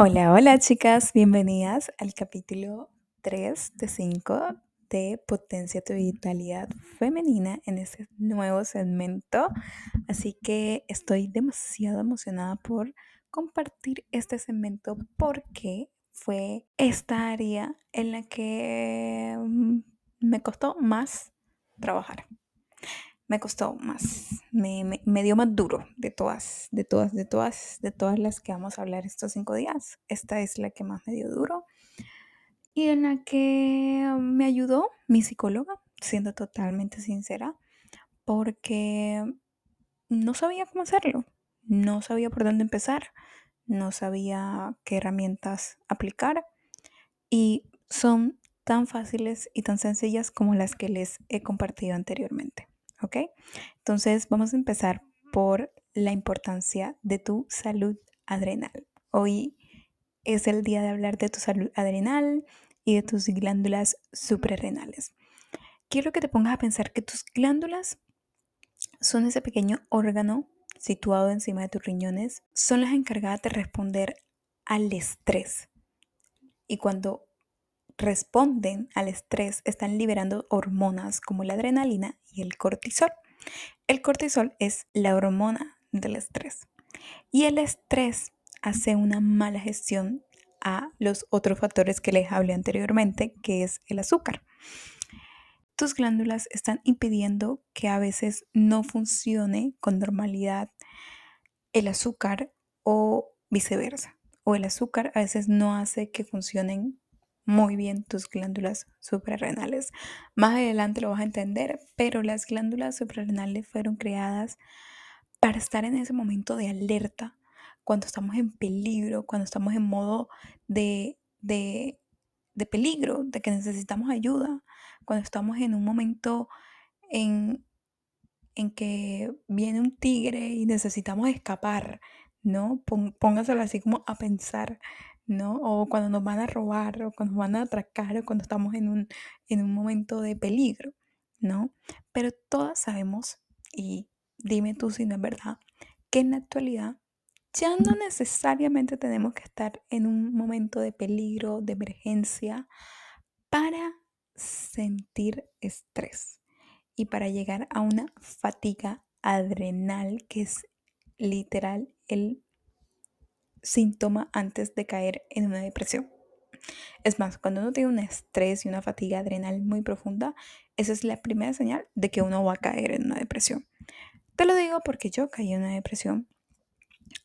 Hola, hola chicas, bienvenidas al capítulo 3 de 5 de Potencia tu Vitalidad Femenina en este nuevo segmento. Así que estoy demasiado emocionada por compartir este segmento porque fue esta área en la que mm, me costó más trabajar me costó más, me, dio más duro de todas, de todas, de todas, de todas las que vamos a hablar estos cinco días. Esta es la que más me dio duro y en la que me ayudó mi psicóloga, siendo totalmente sincera, porque no sabía cómo hacerlo, no sabía por dónde empezar, no sabía qué herramientas aplicar y son tan fáciles y tan sencillas como las que les he compartido anteriormente. ¿Ok? Entonces vamos a empezar por la importancia de tu salud adrenal. Hoy es el día de hablar de tu salud adrenal y de tus glándulas suprarrenales. Quiero que te pongas a pensar que tus glándulas son ese pequeño órgano situado encima de tus riñones, son las encargadas de responder al estrés. Y cuando responden al estrés están liberando hormonas como la adrenalina y el cortisol. El cortisol es la hormona del estrés y el estrés hace una mala gestión a los otros factores que les hablé anteriormente, que es el azúcar. Tus glándulas están impidiendo que a veces no funcione con normalidad el azúcar o viceversa. O el azúcar a veces no hace que funcionen muy bien tus glándulas suprarrenales. Más adelante lo vas a entender, pero las glándulas suprarrenales fueron creadas para estar en ese momento de alerta, cuando estamos en peligro, cuando estamos en modo de, de, de peligro, de que necesitamos ayuda, cuando estamos en un momento en, en que viene un tigre y necesitamos escapar, ¿no? Póngaselo así como a pensar. ¿No? O cuando nos van a robar, o cuando nos van a atracar, o cuando estamos en un, en un momento de peligro, ¿no? Pero todas sabemos, y dime tú si no es verdad, que en la actualidad ya no necesariamente tenemos que estar en un momento de peligro, de emergencia, para sentir estrés y para llegar a una fatiga adrenal que es literal el síntoma antes de caer en una depresión. Es más, cuando uno tiene un estrés y una fatiga adrenal muy profunda, esa es la primera señal de que uno va a caer en una depresión. Te lo digo porque yo caí en una depresión.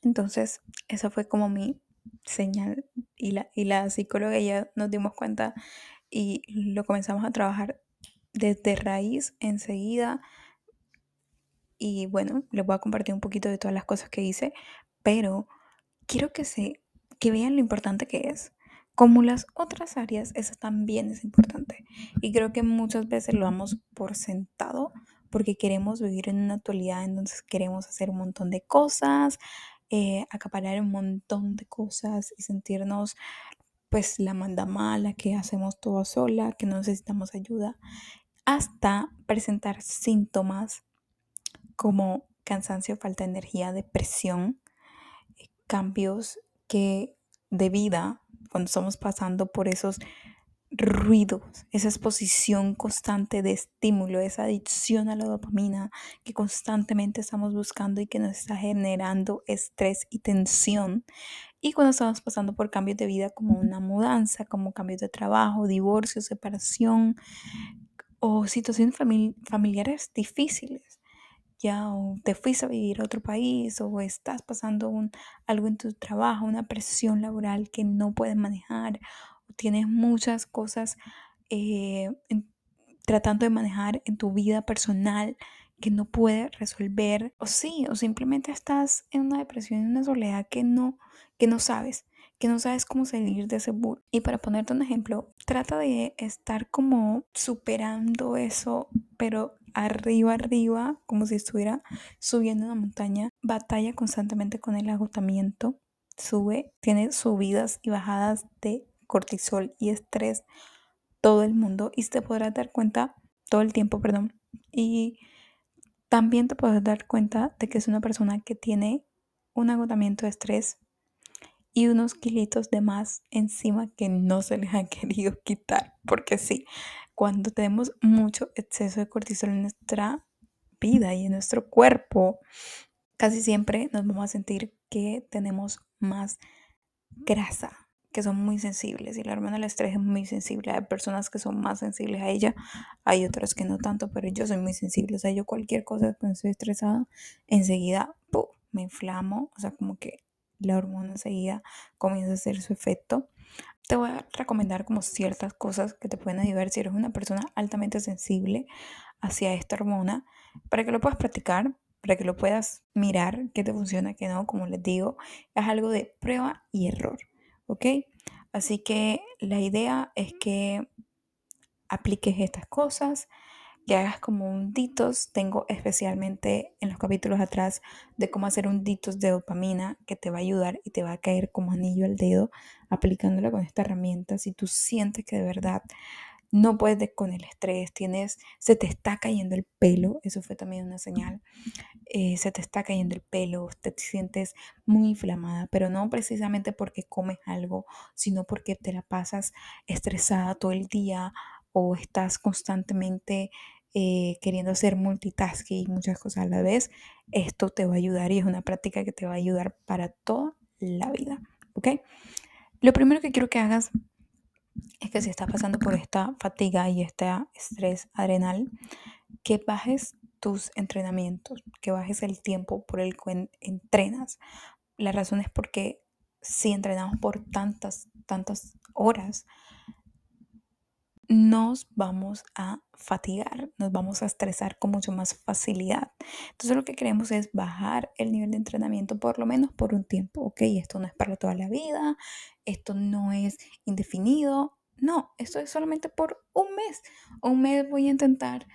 Entonces, esa fue como mi señal y la, y la psicóloga ya nos dimos cuenta y lo comenzamos a trabajar desde raíz enseguida. Y bueno, les voy a compartir un poquito de todas las cosas que hice, pero quiero que, se, que vean lo importante que es. Como las otras áreas, esa también es importante. Y creo que muchas veces lo damos por sentado porque queremos vivir en una actualidad, entonces queremos hacer un montón de cosas, eh, acaparar un montón de cosas y sentirnos pues la manda mala, que hacemos todo sola, que no necesitamos ayuda, hasta presentar síntomas como cansancio, falta de energía, depresión, cambios que de vida, cuando estamos pasando por esos ruidos, esa exposición constante de estímulo, esa adicción a la dopamina que constantemente estamos buscando y que nos está generando estrés y tensión. Y cuando estamos pasando por cambios de vida como una mudanza, como cambios de trabajo, divorcio, separación o situaciones familiares difíciles o te fuiste a vivir a otro país o estás pasando un, algo en tu trabajo, una presión laboral que no puedes manejar o tienes muchas cosas eh, tratando de manejar en tu vida personal que no puedes resolver o sí, o simplemente estás en una depresión, en una soledad que no, que no sabes que no sabes cómo salir de ese bull. Y para ponerte un ejemplo, trata de estar como superando eso, pero arriba, arriba, como si estuviera subiendo una montaña. Batalla constantemente con el agotamiento. Sube, tiene subidas y bajadas de cortisol y estrés todo el mundo y te podrás dar cuenta todo el tiempo, perdón. Y también te podrás dar cuenta de que es una persona que tiene un agotamiento de estrés y unos kilitos de más encima que no se les han querido quitar. Porque sí, cuando tenemos mucho exceso de cortisol en nuestra vida y en nuestro cuerpo, casi siempre nos vamos a sentir que tenemos más grasa que son muy sensibles y la hormona del estrés es muy sensible. Hay personas que son más sensibles a ella, hay otras que no tanto, pero yo soy muy sensible. O sea, yo cualquier cosa cuando estoy estresada, enseguida me inflamo, o sea, como que la hormona enseguida comienza a hacer su efecto. Te voy a recomendar como ciertas cosas que te pueden ayudar si eres una persona altamente sensible hacia esta hormona, para que lo puedas practicar, para que lo puedas mirar, qué te funciona, qué no, como les digo, es algo de prueba y error. ¿ok? Así que la idea es que apliques estas cosas, que hagas como un detox. Tengo especialmente en los capítulos atrás de cómo hacer un detox de dopamina que te va a ayudar y te va a caer como anillo al dedo aplicándola con esta herramienta. Si tú sientes que de verdad no puedes con el estrés, tienes, se te está cayendo el pelo, eso fue también una señal, eh, se te está cayendo el pelo, te sientes muy inflamada, pero no precisamente porque comes algo, sino porque te la pasas estresada todo el día o estás constantemente eh, queriendo hacer multitasking y muchas cosas a la vez, esto te va a ayudar y es una práctica que te va a ayudar para toda la vida, ¿ok? Lo primero que quiero que hagas es que si estás pasando por esta fatiga y este estrés adrenal, que bajes tus entrenamientos, que bajes el tiempo por el que entrenas. La razón es porque si entrenamos por tantas, tantas horas, nos vamos a fatigar, nos vamos a estresar con mucho más facilidad. Entonces lo que queremos es bajar el nivel de entrenamiento por lo menos por un tiempo, ¿ok? Esto no es para toda la vida, esto no es indefinido, no, esto es solamente por un mes. Un mes voy a intentar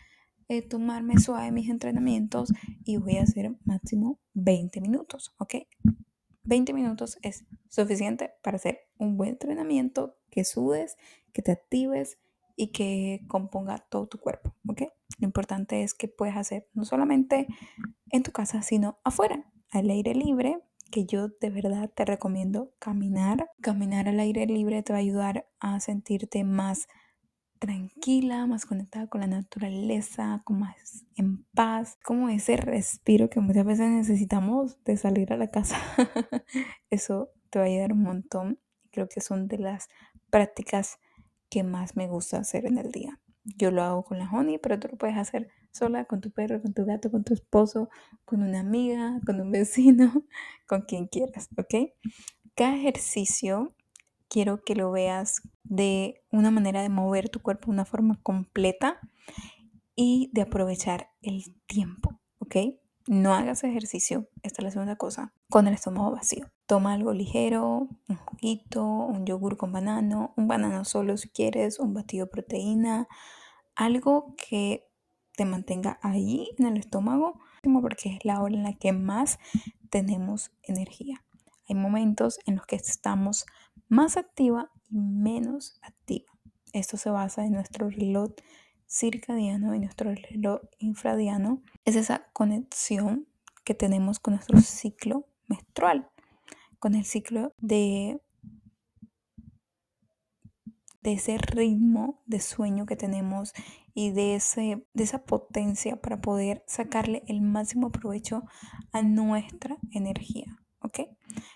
eh, tomarme suave mis entrenamientos y voy a hacer máximo 20 minutos, ¿ok? 20 minutos es suficiente para hacer un buen entrenamiento, que sudes, que te actives y que componga todo tu cuerpo, ¿ok? Lo importante es que puedes hacer no solamente en tu casa, sino afuera, al aire libre, que yo de verdad te recomiendo caminar. Caminar al aire libre te va a ayudar a sentirte más tranquila, más conectada con la naturaleza, con más en paz, como ese respiro que muchas veces necesitamos de salir a la casa. Eso te va a ayudar un montón. Creo que son de las prácticas que más me gusta hacer en el día. Yo lo hago con la honey, pero tú lo puedes hacer sola, con tu perro, con tu gato, con tu esposo, con una amiga, con un vecino, con quien quieras, ¿ok? Cada ejercicio quiero que lo veas de una manera de mover tu cuerpo de una forma completa y de aprovechar el tiempo, ¿ok? No hagas ejercicio, esta es la segunda cosa, con el estómago vacío. Toma algo ligero, un juguito, un yogur con banano, un banano solo si quieres, un batido de proteína, algo que te mantenga ahí en el estómago, porque es la hora en la que más tenemos energía. Hay momentos en los que estamos más activa y menos activa. Esto se basa en nuestro reloj circadiano y nuestro reloj infradiano. Es esa conexión que tenemos con nuestro ciclo menstrual con el ciclo de, de ese ritmo de sueño que tenemos y de, ese, de esa potencia para poder sacarle el máximo provecho a nuestra energía, ¿ok?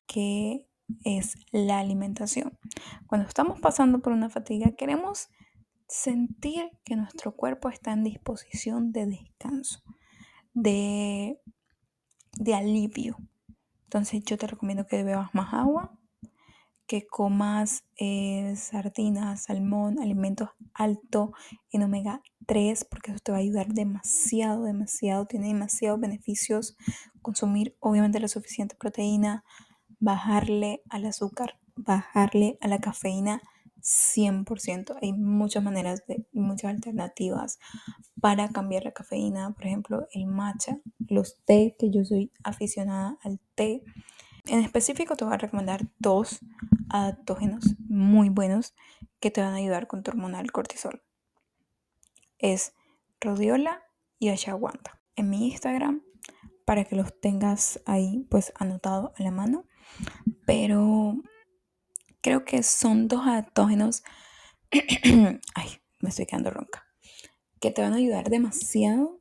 Que es la alimentación. Cuando estamos pasando por una fatiga, queremos sentir que nuestro cuerpo está en disposición de descanso, de, de alivio, entonces yo te recomiendo que bebas más agua, que comas eh, sardinas, salmón, alimentos altos en omega 3, porque eso te va a ayudar demasiado, demasiado, tiene demasiados beneficios. Consumir obviamente la suficiente proteína, bajarle al azúcar, bajarle a la cafeína 100%. Hay muchas maneras de, y muchas alternativas para cambiar la cafeína. Por ejemplo, el matcha, los té, que yo soy aficionada al té. En específico te voy a recomendar dos adaptógenos muy buenos que te van a ayudar con tu hormona cortisol. Es Rodiola y Ashwagandha. En mi Instagram, para que los tengas ahí pues anotado a la mano. Pero creo que son dos adaptógenos, ay, me estoy quedando ronca, que te van a ayudar demasiado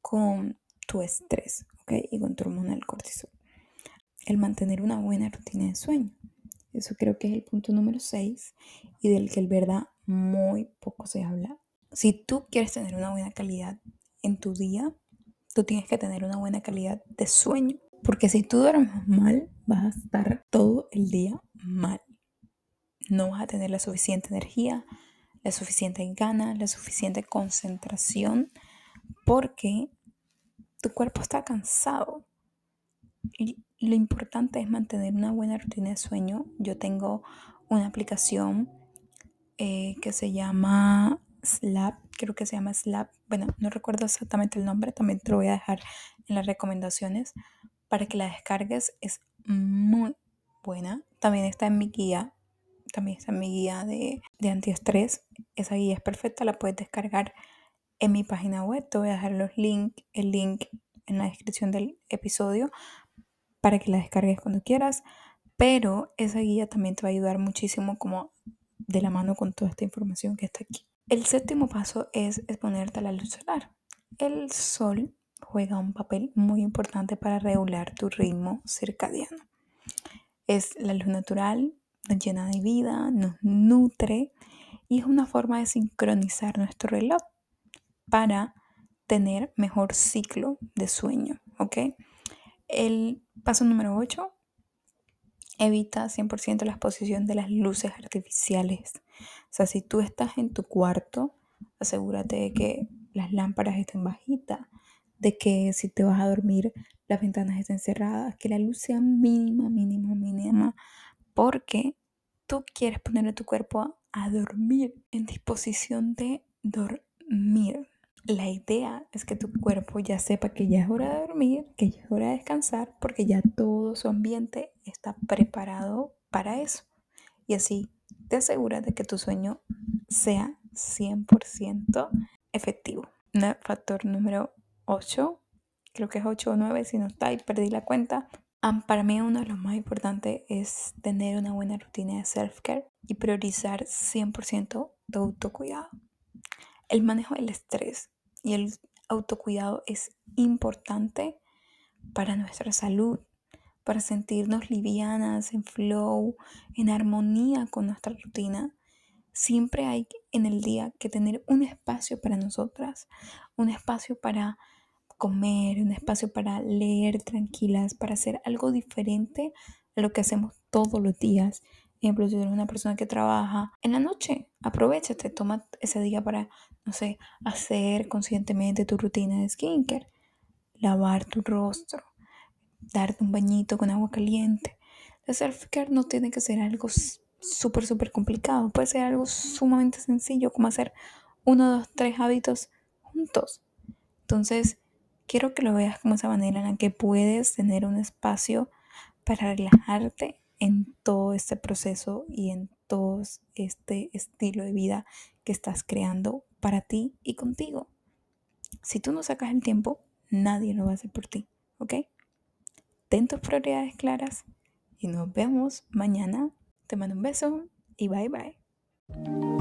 con tu estrés, ¿ok? Y con tu hormona del cortisol. El mantener una buena rutina de sueño. Eso creo que es el punto número 6 y del que el verdad muy poco se habla. Si tú quieres tener una buena calidad en tu día, tú tienes que tener una buena calidad de sueño. Porque si tú duermes mal, vas a estar todo el día mal. No vas a tener la suficiente energía, la suficiente ganas, la suficiente concentración, porque tu cuerpo está cansado. Y lo importante es mantener una buena rutina de sueño. Yo tengo una aplicación eh, que se llama Slap, creo que se llama Slap. Bueno, no recuerdo exactamente el nombre, también te lo voy a dejar en las recomendaciones para que la descargues. Es muy buena. También está en mi guía, también está mi guía de, de antiestrés. Esa guía es perfecta, la puedes descargar en mi página web. Te voy a dejar los link, el link en la descripción del episodio para que la descargues cuando quieras. Pero esa guía también te va a ayudar muchísimo como de la mano con toda esta información que está aquí. El séptimo paso es exponerte a la luz solar. El sol juega un papel muy importante para regular tu ritmo circadiano. Es la luz natural, nos llena de vida, nos nutre y es una forma de sincronizar nuestro reloj para tener mejor ciclo de sueño, ¿ok? El paso número 8, evita 100% la exposición de las luces artificiales. O sea, si tú estás en tu cuarto, asegúrate de que las lámparas estén bajitas, de que si te vas a dormir las ventanas estén cerradas, que la luz sea mínima, mínima, mínima, porque tú quieres poner a tu cuerpo a dormir, en disposición de dormir. La idea es que tu cuerpo ya sepa que ya es hora de dormir, que ya es hora de descansar, porque ya todo su ambiente está preparado para eso. Y así te aseguras de que tu sueño sea 100% efectivo. Factor número 8, creo que es 8 o 9, si no está y perdí la cuenta. Para mí uno de los más importantes es tener una buena rutina de self-care y priorizar 100% de autocuidado. El manejo del estrés y el autocuidado es importante para nuestra salud, para sentirnos livianas, en flow, en armonía con nuestra rutina. Siempre hay en el día que tener un espacio para nosotras, un espacio para comer, un espacio para leer tranquilas, para hacer algo diferente a lo que hacemos todos los días. Ejemplo, si eres una persona que trabaja en la noche, aprovechate, toma ese día para, no sé, hacer conscientemente tu rutina de skincare, lavar tu rostro, darte un bañito con agua caliente. La self-care no tiene que ser algo súper, súper complicado. Puede ser algo sumamente sencillo, como hacer uno, dos, tres hábitos juntos. Entonces, quiero que lo veas como esa manera en la que puedes tener un espacio para relajarte en todo este proceso y en todo este estilo de vida que estás creando para ti y contigo. Si tú no sacas el tiempo, nadie lo va a hacer por ti, ¿ok? ten tus prioridades claras y nos vemos mañana. Te mando un beso y bye bye.